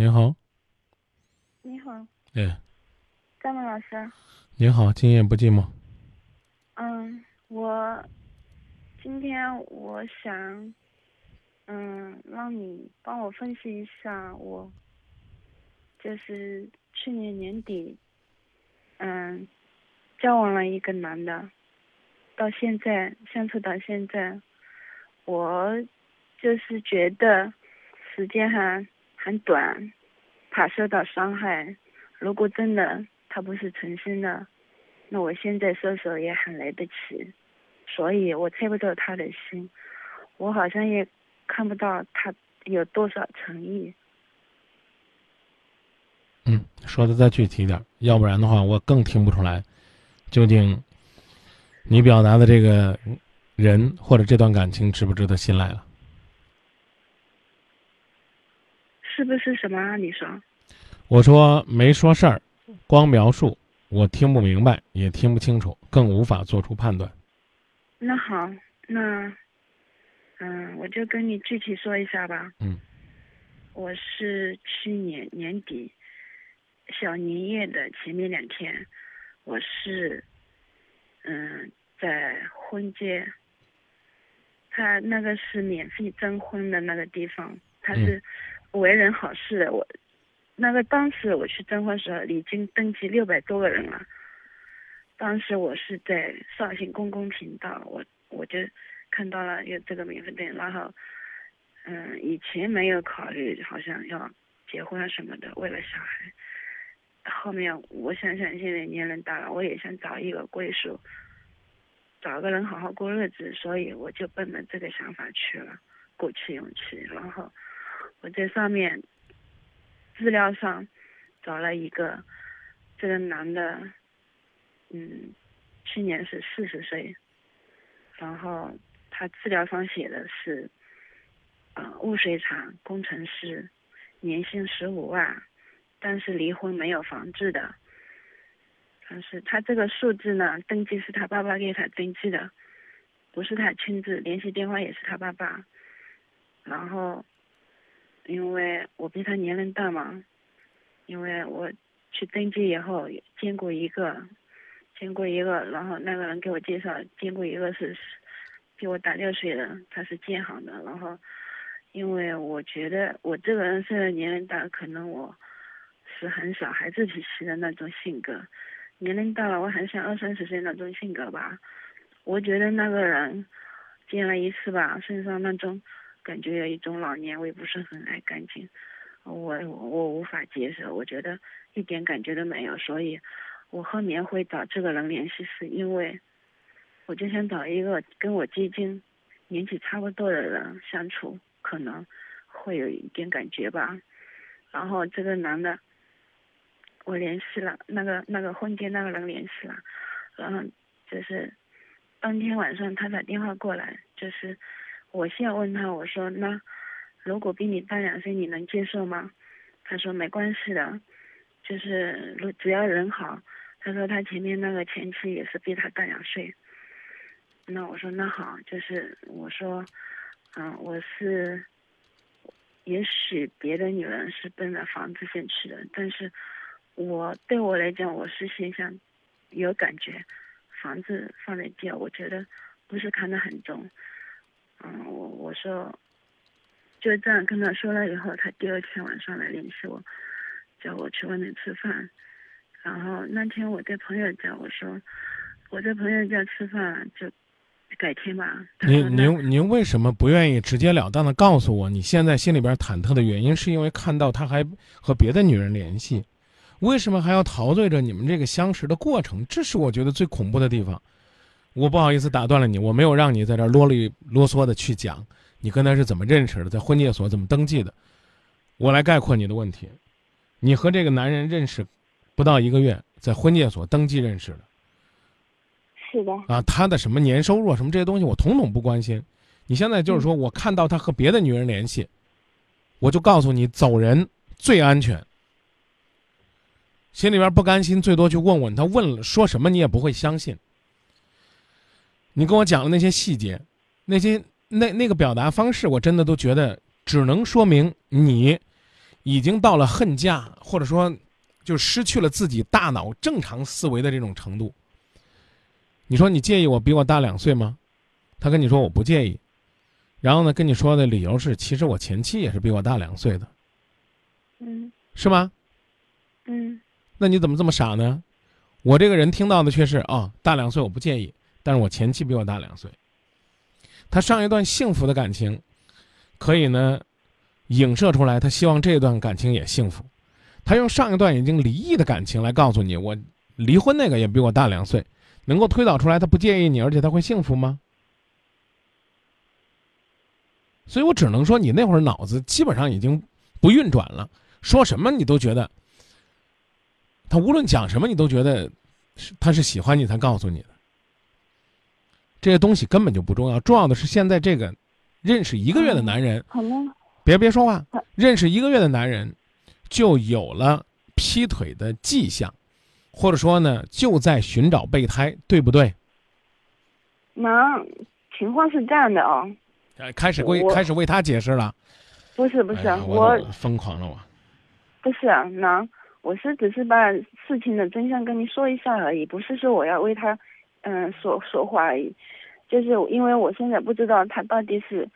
您好，你好，哎，张明老师。你好，今夜不寂寞。嗯，我今天我想，嗯，让你帮我分析一下，我就是去年年底，嗯，交往了一个男的，到现在相处到现在，我就是觉得时间还很短，怕受到伤害。如果真的他不是诚心的，那我现在收手也很来得及。所以我猜不透他的心，我好像也看不到他有多少诚意。嗯，说的再具体点，要不然的话我更听不出来，究竟你表达的这个人或者这段感情值不值得信赖了。是不是什么啊？你说？我说没说事儿，光描述，我听不明白，也听不清楚，更无法做出判断。那好，那嗯，我就跟你具体说一下吧。嗯。我是去年年底小年夜的前面两天，我是嗯在婚介，他那个是免费征婚的那个地方，他是。为人好事我，那个当时我去征婚时候已经登记六百多个人了。当时我是在绍兴公共频道，我我就看到了有这个免费店，然后嗯，以前没有考虑好像要结婚啊什么的，为了小孩。后面我想想，现在年龄大了，我也想找一个归属，找个人好好过日子，所以我就奔着这个想法去了，鼓起勇气，然后。我在上面资料上找了一个，这个男的，嗯，去年是四十岁，然后他资料上写的是，啊，污水厂工程师，年薪十五万，但是离婚没有房子的，但是他这个数字呢，登记是他爸爸给他登记的，不是他亲自，联系电话也是他爸爸，然后。因为我比他年龄大嘛，因为我去登记以后见过一个，见过一个，然后那个人给我介绍见过一个是比我大六岁的，他是建行的，然后因为我觉得我这个人虽然年龄大，可能我是很小孩子脾气的那种性格，年龄大了我很像二三十岁那种性格吧，我觉得那个人见了一次吧，身上那种。感觉有一种老年味，不是很爱干净，我我无法接受，我觉得一点感觉都没有，所以，我后面会找这个人联系，是因为，我就想找一个跟我接近，年纪差不多的人相处，可能会有一点感觉吧。然后这个男的，我联系了那个那个婚介那个人联系了，然后就是当天晚上他打电话过来，就是。我现在问他，我说那如果比你大两岁，你能接受吗？他说没关系的，就是如只要人好。他说他前面那个前妻也是比他大两岁。那我说那好，就是我说，嗯，我是，也许别的女人是奔着房子先去的，但是我对我来讲，我是先想有感觉，房子放在第二，我觉得不是看得很重。嗯，我我说，就这样跟他说了以后，他第二天晚上来联系我，叫我去外面吃饭。然后那天我在朋友家，我说我在朋友家吃饭，就改天吧。您您您为什么不愿意直截了当的告诉我，你现在心里边忐忑的原因，是因为看到他还和别的女人联系？为什么还要陶醉着你们这个相识的过程？这是我觉得最恐怖的地方。我不好意思打断了你，我没有让你在这啰里啰嗦的去讲你跟他是怎么认识的，在婚介所怎么登记的。我来概括你的问题：你和这个男人认识不到一个月，在婚介所登记认识的。是的。啊，他的什么年收入什么这些东西，我统统不关心。你现在就是说我看到他和别的女人联系，我就告诉你走人最安全。心里边不甘心，最多去问问他，问了说什么你也不会相信。你跟我讲的那些细节，那些那那个表达方式，我真的都觉得只能说明你已经到了恨嫁，或者说就失去了自己大脑正常思维的这种程度。你说你介意我比我大两岁吗？他跟你说我不介意，然后呢跟你说的理由是，其实我前妻也是比我大两岁的，嗯是吗？嗯那你怎么这么傻呢？我这个人听到的却是啊、大两岁我不介意，但是我前妻比我大两岁。他上一段幸福的感情，可以呢影射出来，他希望这段感情也幸福。他用上一段已经离异的感情来告诉你，我离婚那个也比我大两岁，能够推导出来他不介意你，而且他会幸福吗？所以我只能说，你那会儿脑子基本上已经不运转了，说什么你都觉得，他无论讲什么，你都觉得是他是喜欢你才告诉你的。这些东西根本就不重要，重要的是现在这个认识一个月的男人，好了，别别说话，认识一个月的男人就有了劈腿的迹象，或者说呢就在寻找备胎，对不对？妈，情况是这样的哦，呃开始为开始为他解释了，不是不是，哎我我疯狂了我。不是啊，那我是只是把事情的真相跟你说一下而已，不是说我要为他嗯说说话而已，就是因为我现在不知道他到底是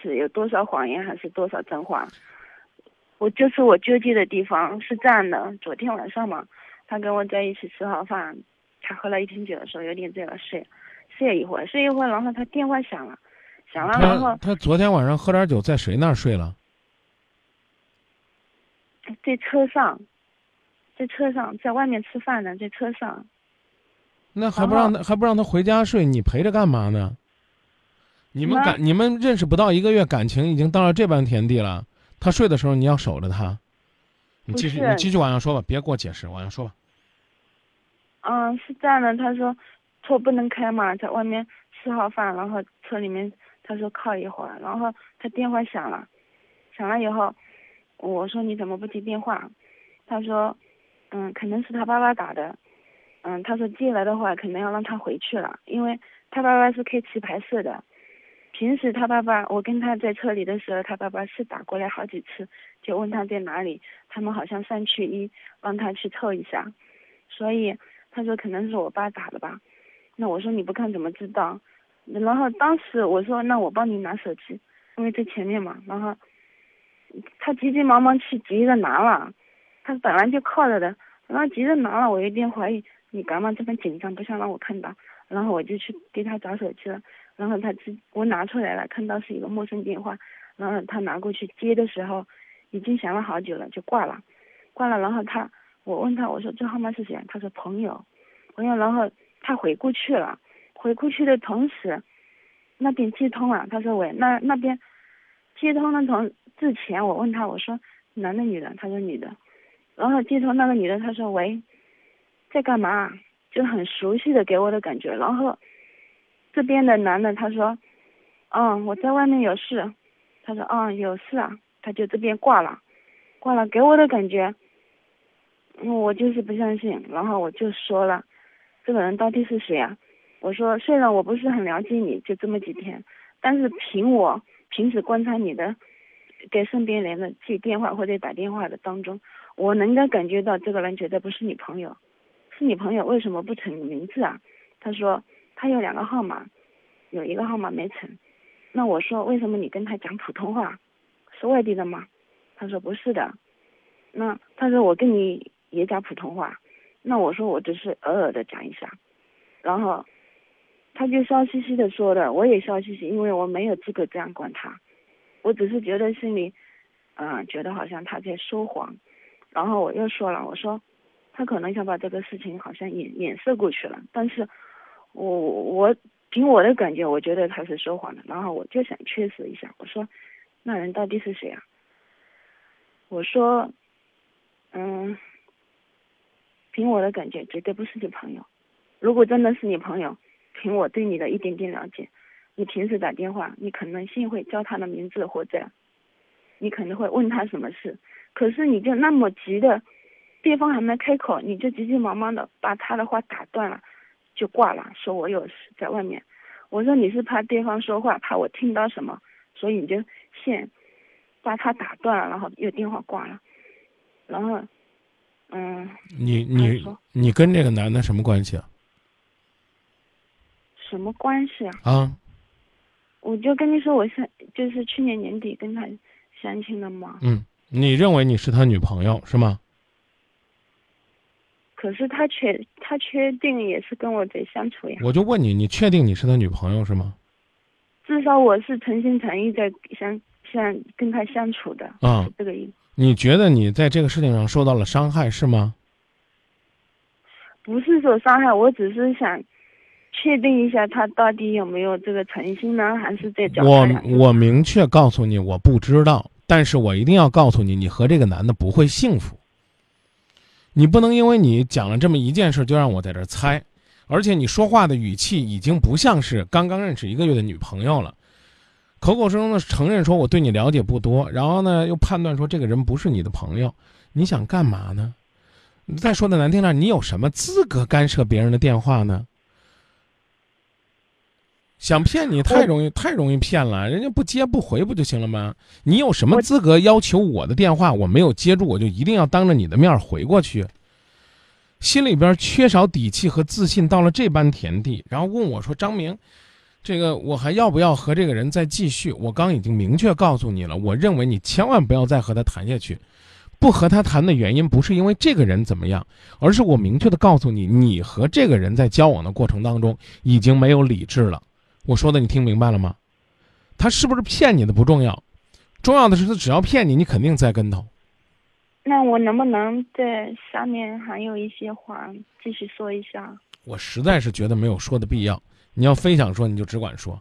是有多少谎言还是多少真话。我就是我纠结的地方是这样的，昨天晚上嘛，他跟我在一起吃好饭，他喝了一瓶酒的时候有点醉了，睡睡一会儿，睡一会儿，然后他电话响了，响了，然他后他昨天晚上喝点酒，在谁那儿睡了？在车上，在车上，在外面吃饭呢，在车上。那还不让他还不让他回家睡，你陪着干嘛呢？你们感你们认识不到一个月，感情已经到了这般田地了。他睡的时候，你要守着他。你继续，你继续往下说吧，别给我解释，往下说吧。嗯，是这样的，他说车不能开嘛，在外面吃好饭，然后车里面他说靠一会儿，然后他电话响了，响了以后，我说你怎么不接电话？他说，嗯，可能是他爸爸打的，嗯，他说接了的话，可能要让他回去了，因为他爸爸是开棋牌室的，平时他爸爸我跟他在车里的时候，他爸爸是打过来好几次，就问他在哪里，他们好像三缺一，让他去凑一下，所以。他说可能是我爸打的吧，那我说你不看怎么知道？然后当时我说那我帮你拿手机，因为在前面嘛。然后他急急忙忙去急着拿了，他本来就靠着的，然后急着拿了，我有点怀疑你干嘛这么紧张，不想让我看到。然后我就去给他找手机了，然后他自我拿出来了，看到是一个陌生电话，然后他拿过去接的时候，已经响了好久了，就挂了，挂了，然后他。我问他，我说这号码是谁？他说朋友，朋友。然后他回过去了，回过去的同时，那边接通了。他说喂，那那边接通的同之前，我问他，我说男的女的？他说女的。然后接通那个女的，他说喂，在干嘛？就很熟悉的给我的感觉。然后这边的男的他说，嗯，我在外面有事。他说嗯，有事啊。他就这边挂了，挂了，给我的感觉。我就是不相信，然后我就说了，这个人到底是谁啊？我说虽然我不是很了解你，就这么几天，但是凭我平时观察你的，给身边人的接电话或者打电话的当中，我能够感觉到这个人绝对不是你朋友，你朋友为什么不成名字啊？他说他有两个号码，有一个号码没存，那我说为什么你跟他讲普通话？是外地的吗？他说不是的，那他说我跟你。也讲普通话，那我说我只是偶尔的讲一下，然后他就笑嘻嘻的说的，我也笑嘻嘻，因为我没有资格这样管他，我只是觉得心里，嗯，觉得好像他在说谎，然后我又说了，我说他可能想把这个事情好像掩掩饰过去了，但是我我凭我的感觉，我觉得他是说谎的，然后我就想确实一下，我说那人到底是谁啊？我说，嗯。凭我的感觉，绝对不是你朋友。如果真的是你朋友，凭我对你的一点点了解，你平时打电话，你可能性会叫他的名字，或者你可能会问他什么事。可是你就那么急的，对方还没开口，你就急急忙忙的把他的话打断了，就挂了，说我有事在外面。我说你是怕对方说话，怕我听到什么，所以你就先把他打断了，然后又电话挂了，然后，嗯，你你你跟这个男的什么关系啊？什么关系啊？啊，我就跟你说，我相就是去年年底跟他相亲的嘛。嗯，你认为你是他女朋友是吗？可是他确他确定也是跟我在相处呀，我就问你，你确定你是他女朋友是吗？至少我是诚心诚意在相相跟他相处的，啊是这个意思。你觉得你在这个事情上受到了伤害是吗？不是说伤害，我只是想确定一下他到底有没有这个诚心呢，还是在脚我我明确告诉你，我不知道，但是我一定要告诉你，你和这个男的不会幸福。你不能因为你讲了这么一件事就让我在这猜，而且你说话的语气已经不像是刚刚认识一个月的女朋友了，口口声声的承认说我对你了解不多，然后呢又判断说这个人不是你的朋友，你想干嘛呢？再说的难听点，你有什么资格干涉别人的电话呢？想骗你太容易，太容易骗了，人家不接不回不就行了吗？你有什么资格要求我的电话我没有接住，我就一定要当着你的面回过去？心里边缺少底气和自信到了这般田地，然后问我说：“张明，这个我还要不要和这个人再继续？”我刚已经明确告诉你了，我认为你千万不要再和他谈下去。不和他谈的原因不是因为这个人怎么样，而是我明确的告诉你，你和这个人在交往的过程当中已经没有理智了。我说的你听明白了吗？他是不是骗你的不重要，重要的是他只要骗你，你肯定栽跟头。那我能不能在下面还有一些话继续说一下？我实在是觉得没有说的必要。你要非想说，你就只管说。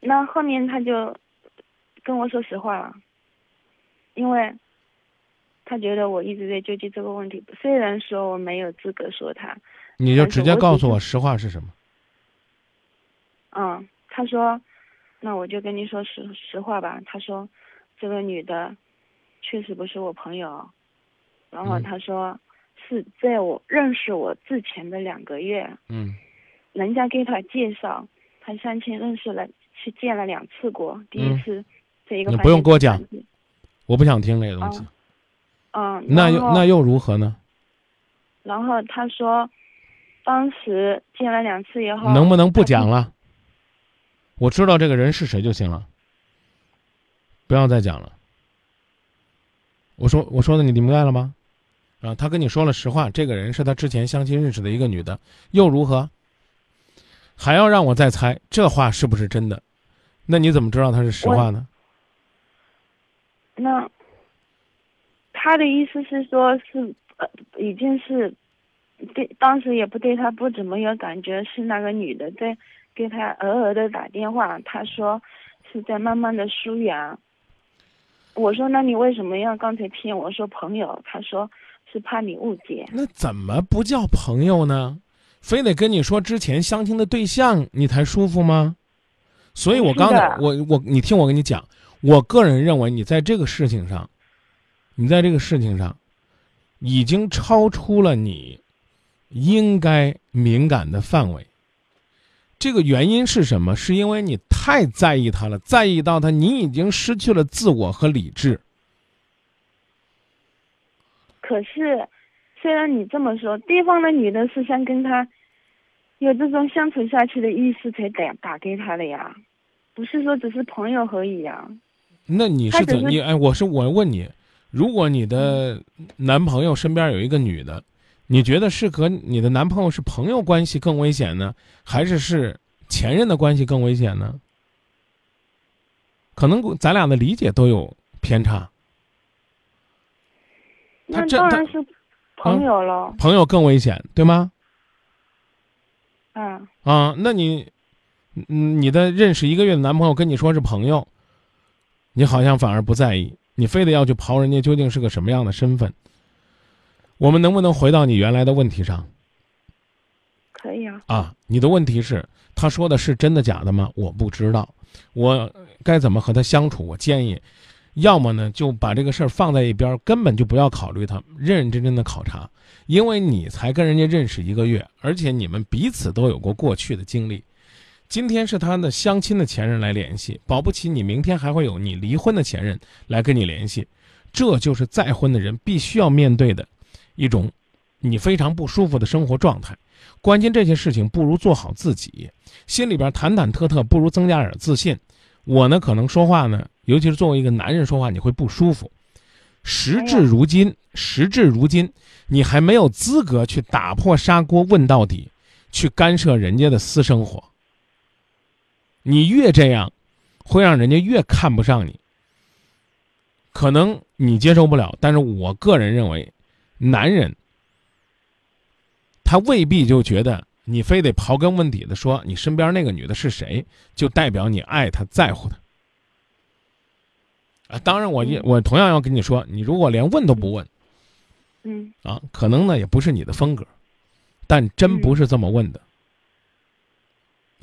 那后面他就跟我说实话了，因为他觉得我一直在纠结这个问题。虽然说我没有资格说他，你就直接告诉我实话是什么。嗯，他说，那我就跟你说实实话吧。他说，这个女的确实不是我朋友，然后嗯他说是在我认识我之前的两个月，嗯人家给他介绍，他相亲认识了，去见了两次过。第一嗯次在一个你不用给我讲我不想听这个东西。嗯，那又那又如何呢？然后他说，当时见了两次以后，能不能不讲了？我知道这个人是谁就行了，不要再讲了。我说我说的你明白了吗？啊，他跟你说了实话，这个人是他之前相亲认识的一个女的，又如何？还要让我再猜这话是不是真的？那你怎么知道他是实话呢？那他的意思是说，是呃，已经是对，当时也不对他不怎么有感觉，是那个女的在给他偶尔的打电话，他说是在慢慢的疏远。我说那你为什么要刚才骗我说朋友？他说是怕你误解。那怎么不叫朋友呢？非得跟你说之前相亲的对象你才舒服吗？所以我刚才我我你听我跟你讲，我个人认为你在这个事情上，你在这个事情上，已经超出了你应该敏感的范围。这个原因是什么？是因为你太在意他了，在意到他，你已经失去了自我和理智。可是，虽然你这么说，对方的女的是想跟他有这种相处下去的意思才打打给他的呀，不是说只是朋友而已呀。那你是是怎你哎？我是我问你，如果你的男朋友身边有一个女的，你觉得是和你的男朋友是朋友关系更危险呢，还是是前任的关系更危险呢？可能咱俩的理解都有偏差，他那这当然是朋友了，朋友更危险，对吗？嗯，啊，那你，嗯，你的认识一个月的男朋友跟你说是朋友，你好像反而不在意，你非得要去刨人家究竟是个什么样的身份。我们能不能回到你原来的问题上可以啊。啊？你的问题是，他说的是真的假的吗？我不知道，我该怎么和他相处？我建议，要么呢就把这个事儿放在一边儿，根本就不要考虑他，认认真真的考察，因为你才跟人家认识一个月，而且你们彼此都有过过去的经历。今天是他的相亲的前任来联系，保不齐你明天还会有你离婚的前任来跟你联系，这就是再婚的人必须要面对的一种你非常不舒服的生活状态。关心这些事情不如做好自己，心里边忐忐忑忑，不如增加点自信。我呢，可能说话呢，尤其是作为一个男人说话，你会不舒服。时至如今，时至如今，你还没有资格去打破砂锅问到底，去干涉人家的私生活。你越这样，会让人家越看不上你。可能你接受不了，但是我个人认为，男人他未必就觉得你非得刨根问底的说你身边那个女的是谁，就代表你爱她在乎她。啊，当然我也我同样要跟你说，你如果连问都不问，嗯啊，可能呢也不是你的风格，但真不是这么问的。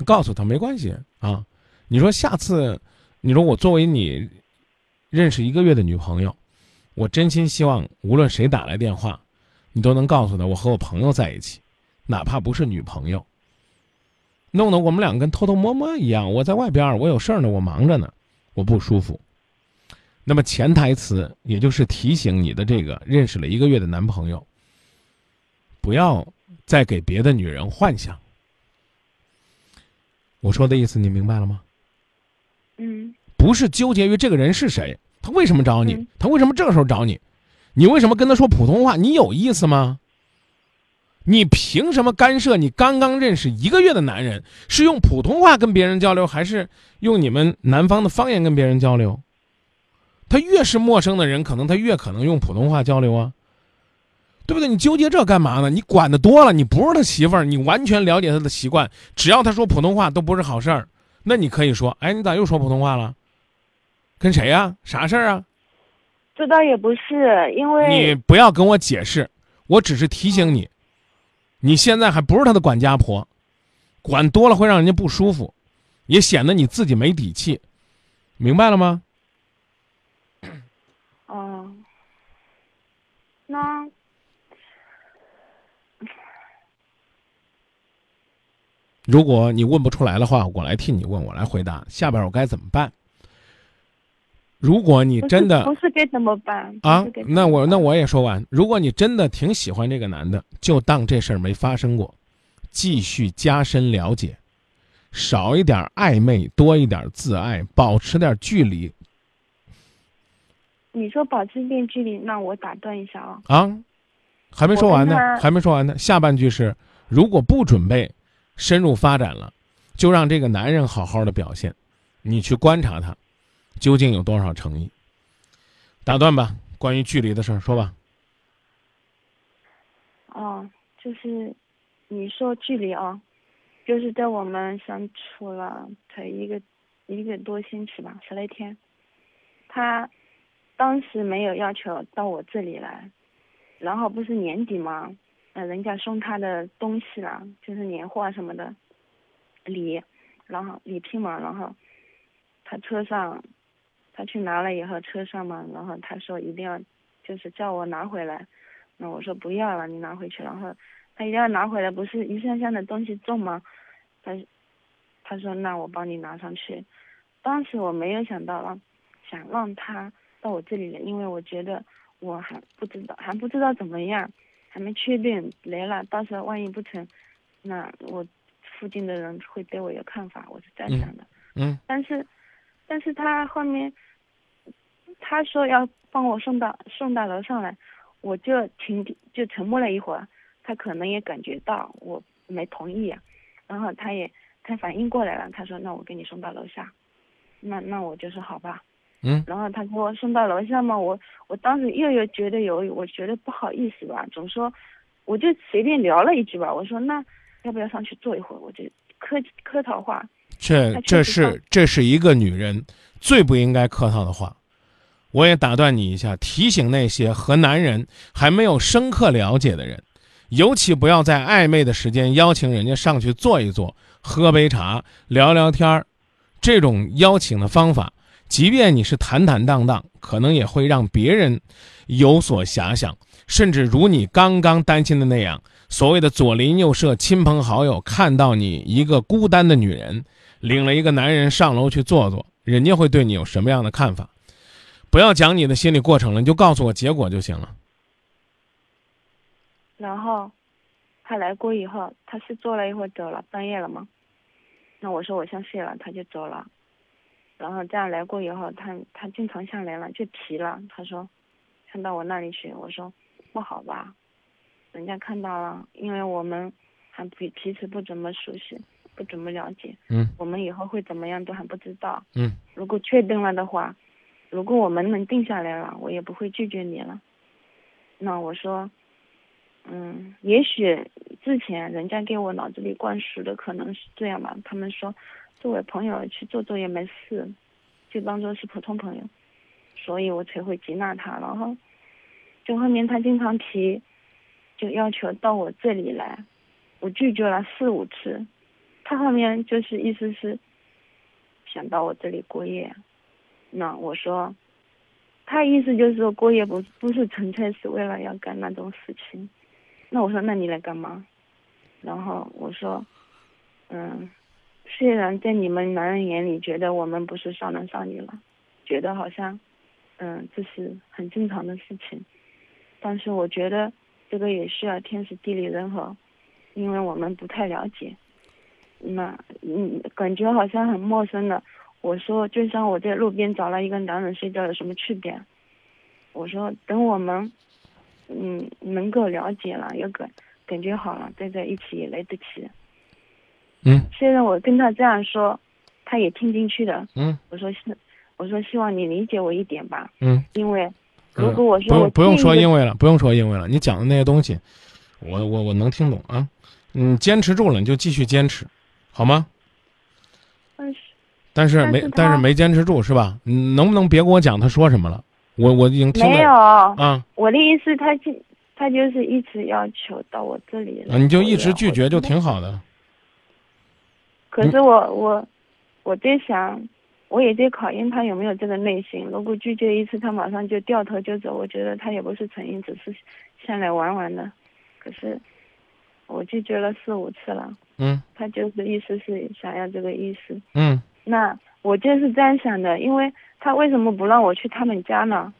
告诉他没关系啊，你说下次，你说我作为你认识一个月的女朋友，我真心希望无论谁打来电话，你都能告诉他我和我朋友在一起，哪怕不是女朋友，弄得我们两个跟偷偷摸摸一样。我在外边，我有事儿呢，我忙着呢，我不舒服。那么潜台词也就是提醒你的这个认识了一个月的男朋友，不要再给别的女人幻想。我说的意思你明白了吗？嗯不是纠结于这个人是谁，他为什么找你嗯，他为什么这个时候找你，你为什么跟他说普通话？你有意思吗？你凭什么干涉你刚刚认识一个月的男人？是用普通话跟别人交流，还是用你们南方的方言跟别人交流？他越是陌生的人，可能他越可能用普通话交流啊，对不对？你纠结这干嘛呢？你管的多了，你不是他媳妇儿，你完全了解他的习惯，只要他说普通话都不是好事儿，那你可以说，哎，你咋又说普通话了？跟谁呀、啥事儿啊？这倒也不是，因为你不要跟我解释，我只是提醒你，你现在还不是他的管家婆，管多了会让人家不舒服，也显得你自己没底气，明白了吗？哦，那如果你问不出来的话，我来替你问，我来回答。下边我该怎么办？如果你真的不是该怎么办啊那我那我也说完。如果你真的挺喜欢这个男的，就当这事儿没发生过，继续加深了解，少一点暧昧，多一点自爱，保持点距离你说保持一点距离，那我打断一下啊。啊。还没说完呢还没说完呢。下半句是：如果不准备深入发展了，就让这个男人好好的表现，你去观察他究竟有多少诚意。打断吧，关于距离的事儿说吧。哦，就是你说距离啊，就是在我们相处了才一个一个多星期吧，十来天，他当时没有要求到我这里来，然后不是年底嘛，呃，人家送他的东西啦，就是年货啊什么的礼，然后礼品嘛，然后他车上他去拿了以后，车上嘛，然后他说一定要就是叫我拿回来。那我说不要了，你拿回去。然后他一定要拿回来，不是一箱箱的东西重吗？他他说那我帮你拿上去。当时我没有想到让想让他到我这里来，因为我觉得我还不知道还不知道怎么样，还没确定来了，到时候万一不成，那我附近的人会对我有看法，我是这样想的。嗯但是，但是他后面他说要帮我送到送到楼上来，我就停就沉默了一会儿，他可能也感觉到我没同意啊，然后他也他反应过来了，他说那我给你送到楼下，那那我就说好吧，嗯。然后他给我送到楼下嘛，我我当时又有觉得有我觉得不好意思吧，总说我就随便聊了一句吧，我说那要不要上去坐一会儿，我就客客套话，这这是这是一个女人最不应该客套的话。我也打断你一下，提醒那些和男人还没有深刻了解的人，尤其不要在暧昧的时间邀请人家上去坐一坐，喝杯茶，聊聊天儿。这种邀请的方法，即便你是坦坦荡荡，可能也会让别人有所遐想，甚至如你刚刚担心的那样，所谓的左邻右舍、亲朋好友看到你一个孤单的女人，领了一个男人上楼去坐坐，人家会对你有什么样的看法？不要讲你的心理过程了，你就告诉我结果就行了。然后他来过以后，他是坐了一会儿走了，半夜了嘛。那我说我想睡了，他就走了。然后这样来过以后，他他经常下来了，就提了，他说看到我那里去。我说不好吧，人家看到了，因为我们还彼彼此不怎么熟悉，不怎么了解。嗯我们以后会怎么样都还不知道。嗯如果确定了的话，如果我们能定下来了，我也不会拒绝你了。那我说，嗯，也许之前人家给我脑子里灌输的可能是这样吧。他们说，作为朋友去做做也没事，就当做是普通朋友，所以我才会接纳他。然后，就后面他经常提，就要求到我这里来，我拒绝了四五次。他后面就是意思是想到我这里过夜，那我说，他意思就是说过夜不不是纯粹是为了要干那种事情，那我说那你来干嘛？然后我说，嗯，虽然在你们男人眼里觉得我们不是少男少女了，觉得好像，嗯，这是很正常的事情，但是我觉得这个也需要天时地利人和，因为我们不太了解。那嗯，感觉好像很陌生的。我说，就像我在路边找了一个男人睡觉有什么区别？我说，等我们嗯能够了解了，有感感觉好了，再在一起也来得及。嗯虽然我跟他这样说，他也听进去的。嗯我说是，我说希望你理解我一点吧，嗯，因为嗯如果我说我用不用说因为了，不用说因为了，你讲的那些东西，我我我能听懂啊。嗯，坚持住了你就继续坚持，好吗？但是但是没但是没坚持住是吧？嗯能不能别跟我讲他说什么了？我我已经听没有到，啊我的意思他就他就是一直要求到我这里来，啊，你就一直拒绝就挺好的。可是我我我在想，我也在考验他有没有这个内心。如果拒绝一次，他马上就掉头就走，我觉得他也不是诚意，只是下来玩玩的。可是我拒绝了四五次了，嗯他就是意思是想要这个意思。嗯那我就是这样想的，因为他为什么不让我去他们家呢？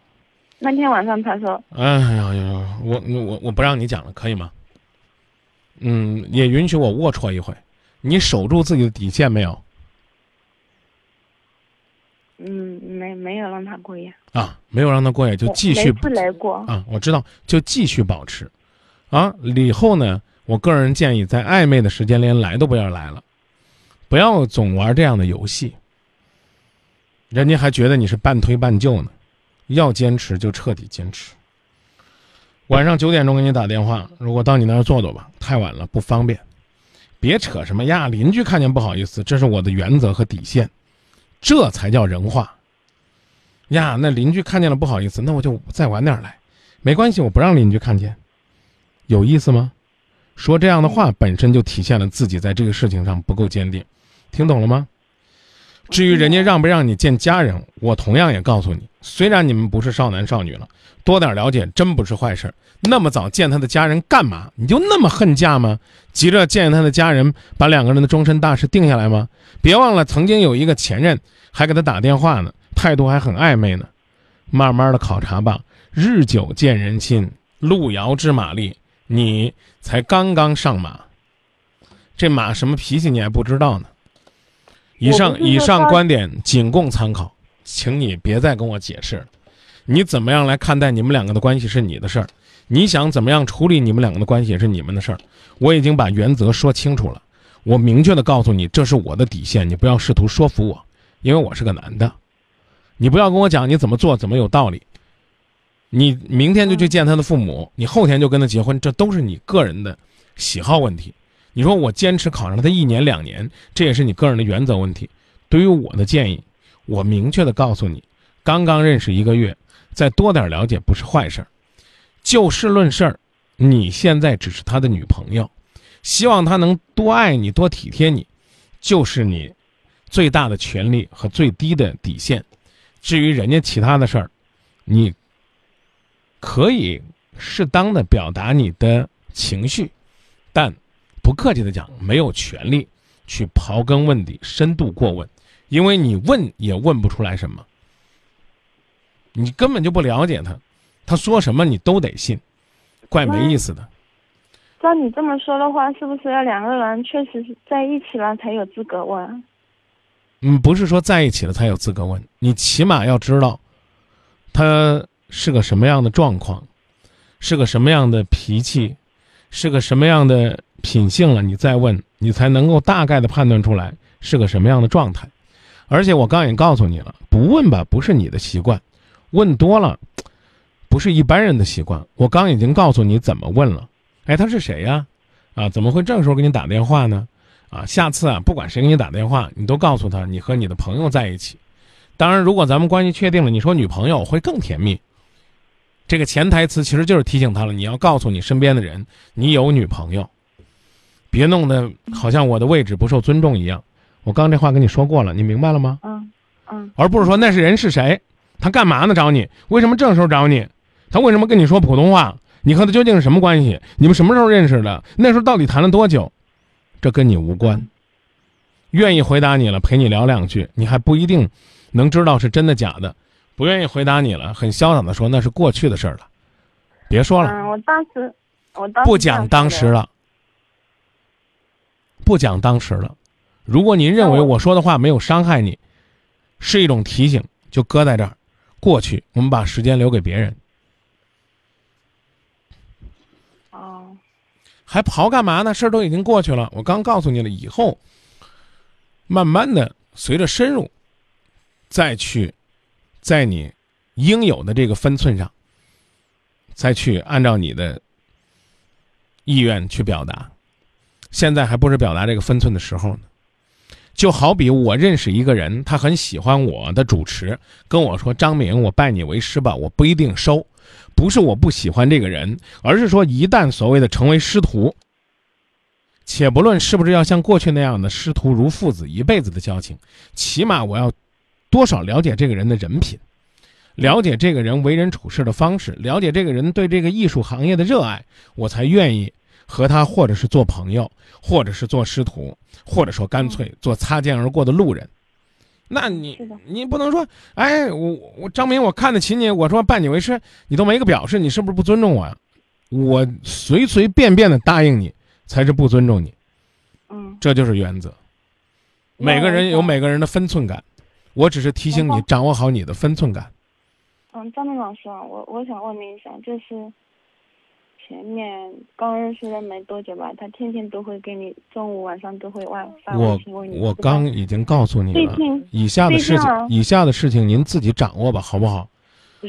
那天晚上他说，哎呀呀，我我我不让你讲了，可以吗？嗯，也允许我龌龊一回。你守住自己的底线没有？嗯，没没有让他过夜，啊，没有让他过夜，就继续不来过。啊，我知道，就继续保持。啊，以后呢，我个人建议，在暧昧的时间连来都不要来了，不要总玩这样的游戏。人家还觉得你是半推半就呢，要坚持就彻底坚持。晚上九点钟给你打电话，如果到你那儿坐坐吧，太晚了不方便。别扯什么呀，邻居看见不好意思，这是我的原则和底线，这才叫人话。呀，那邻居看见了不好意思，那我就再晚点来，没关系，我不让邻居看见，有意思吗？说这样的话本身就体现了自己在这个事情上不够坚定，听懂了吗？至于人家让不让你见家人，我同样也告诉你，虽然你们不是少男少女了，多点了解真不是坏事。那么早见他的家人干嘛？你就那么恨嫁吗？急着见他的家人，把两个人的终身大事定下来吗？别忘了，曾经有一个前任还给他打电话呢，态度还很暧昧呢。慢慢的考察吧，日久见人心，路遥知马力。你才刚刚上马，这马什么脾气你还不知道呢。以上以上观点仅供参考，请你别再跟我解释了。你怎么样来看待你们两个的关系是你的事儿，你想怎么样处理你们两个的关系也是你们的事儿。我已经把原则说清楚了，我明确的告诉你，这是我的底线，你不要试图说服我，因为我是个男的。你不要跟我讲你怎么做怎么有道理。你明天就去见他的父母，你后天就跟他结婚，这都是你个人的喜好问题。你说我坚持考上他一年两年，这也是你个人的原则问题。对于我的建议，我明确的告诉你，刚刚认识一个月，再多点了解不是坏事儿。就事论事儿，你现在只是他的女朋友，希望他能多爱你、多体贴你，就是你最大的权利和最低的底线。至于人家其他的事儿，你可以适当的表达你的情绪，但不客气的讲，没有权利去刨根问底、深度过问，因为你问也问不出来什么，你根本就不了解他，他说什么你都得信，怪没意思的。照你这么说的话，是不是要两个人确实是在一起了才有资格问？嗯，不是说在一起了才有资格问，你起码要知道，他是个什么样的状况，是个什么样的脾气，是个什么样的品性了，你再问，你才能够大概的判断出来是个什么样的状态。而且我刚也告诉你了，不问吧不是你的习惯，问多了，不是一般人的习惯。我刚已经告诉你怎么问了。哎，他是谁呀？啊，怎么会这个时候给你打电话呢？啊，下次啊，不管谁给你打电话，你都告诉他你和你的朋友在一起。当然，如果咱们关系确定了，你说女朋友会更甜蜜。这个潜台词其实就是提醒他了，你要告诉你身边的人，你有女朋友，别弄得好像我的位置不受尊重一样。我刚这话跟你说过了，你明白了吗？嗯嗯，而不是说那是人是谁，他干嘛呢？找你？为什么这时候找你？他为什么跟你说普通话？你和他究竟是什么关系？你们什么时候认识的？那时候到底谈了多久？这跟你无关。愿意回答你了，陪你聊两句，你还不一定能知道是真的假的。不愿意回答你了，很潇洒的说那是过去的事儿了，别说了。嗯，我当时，我当时不讲当时了，不讲当时了。如果您认为我说的话没有伤害你，是一种提醒，就搁在这儿。过去，我们把时间留给别人。哦，还刨干嘛呢？事儿都已经过去了。我刚告诉你了，以后慢慢的随着深入，再去在你应有的这个分寸上，再去按照你的意愿去表达。现在还不是表达这个分寸的时候呢。就好比我认识一个人，他很喜欢我的主持，跟我说：“张明，我拜你为师吧。”我不一定收，不是我不喜欢这个人，而是说一旦所谓的成为师徒，且不论是不是要像过去那样的师徒如父子一辈子的交情，起码我要多少了解这个人的人品，了解这个人为人处事的方式，了解这个人对这个艺术行业的热爱，我才愿意。和他，或者是做朋友，或者是做师徒，或者说干脆做擦肩而过的路人，那你你不能说，哎，我我张明，我看得起你，我说拜你为师，你都没个表示，你是不是不尊重我呀？我随随便便的答应你，才是不尊重你。嗯，这就是原则。每个人有每个人的分寸感，我只是提醒你掌握好你的分寸感。嗯，张明老师，我我想问您一下，就是。前面刚认识的没多久吧，他天天都会给你，中午晚上都会外发微信问你。我我刚已经告诉你了，以下的事情，以下的事情您自己掌握吧，好不好？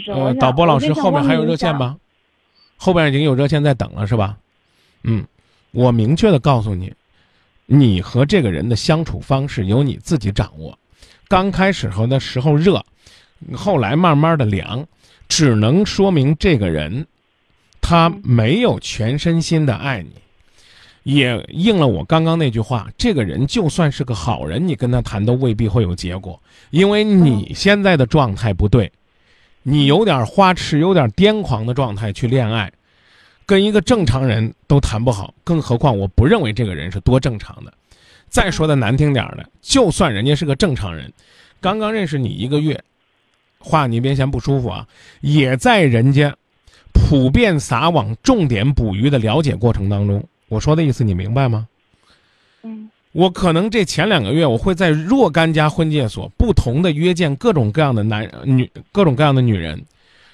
呃，导播老师后面还有热线吗？后边已经有热线在等了，是吧？嗯，我明确的告诉你，你和这个人的相处方式由你自己掌握。刚开始和的时候热，后来慢慢的凉，只能说明这个人。他没有全身心的爱你，也应了我刚刚那句话：这个人就算是个好人，你跟他谈都未必会有结果，因为你现在的状态不对，你有点花痴、有点癫狂的状态去恋爱，跟一个正常人都谈不好，更何况我不认为这个人是多正常的。再说的难听点的，就算人家是个正常人，刚刚认识你一个月，话你别嫌不舒服啊，也在人家。普遍撒网、重点捕鱼的了解过程当中，我说的意思你明白吗？嗯，我可能这前两个月我会在若干家婚介所不同的约见各种各样的男女、各种各样的女人，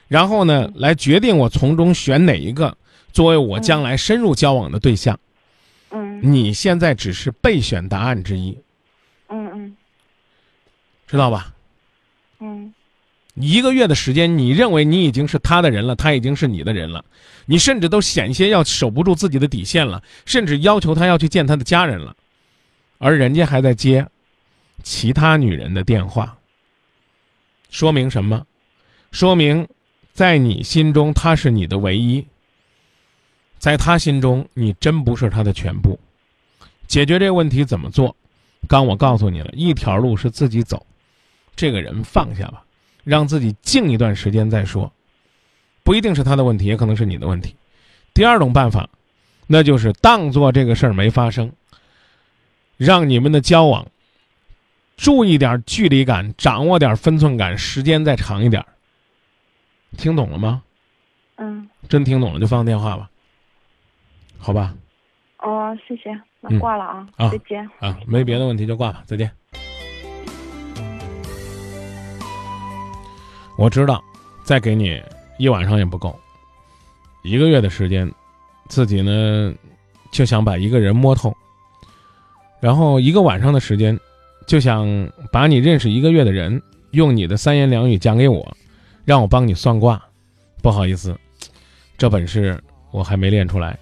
然后呢，来决定我从中选哪一个作为我将来深入交往的对象。嗯，你现在只是备选答案之一。嗯嗯，知道吧？嗯。一个月的时间，你认为你已经是他的人了，他已经是你的人了，你甚至都险些要守不住自己的底线了，甚至要求他要去见他的家人了，而人家还在接其他女人的电话，说明什么？说明在你心中他是你的唯一，在他心中你真不是他的全部。解决这个问题怎么做？刚我告诉你了一条路是自己走，这个人放下吧。让自己静一段时间再说，不一定是他的问题，也可能是你的问题。第二种办法，那就是当做这个事儿没发生，让你们的交往注意点距离感，掌握点分寸感，时间再长一点。听懂了吗？嗯。真听懂了就放电话吧。好吧。哦，谢谢，那挂了啊。啊。再见。啊，没别的问题就挂吧，再见。我知道，再给你一晚上也不够。一个月的时间，自己呢就想把一个人摸透，然后一个晚上的时间，就想把你认识一个月的人用你的三言两语讲给我，让我帮你算卦。不好意思，这本事我还没练出来。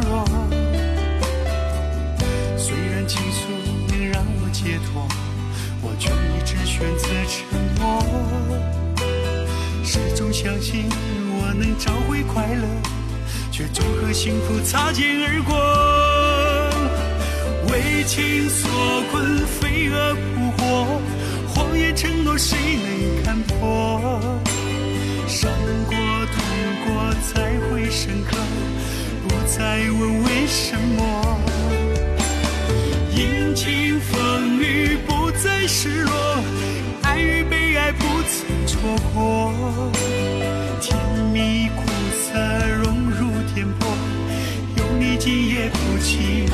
弱。虽然倾诉能让我解脱，我却一直选择沉默。始终相信我能找回快乐，却总和幸福擦肩而过。为情所困，飞蛾扑火，谎言承诺谁能看破？伤过痛过才会深刻，不再问为什么。阴晴风雨不再失落，爱与被爱不曾错过。甜蜜苦涩融入天簸，有你今夜不寂寞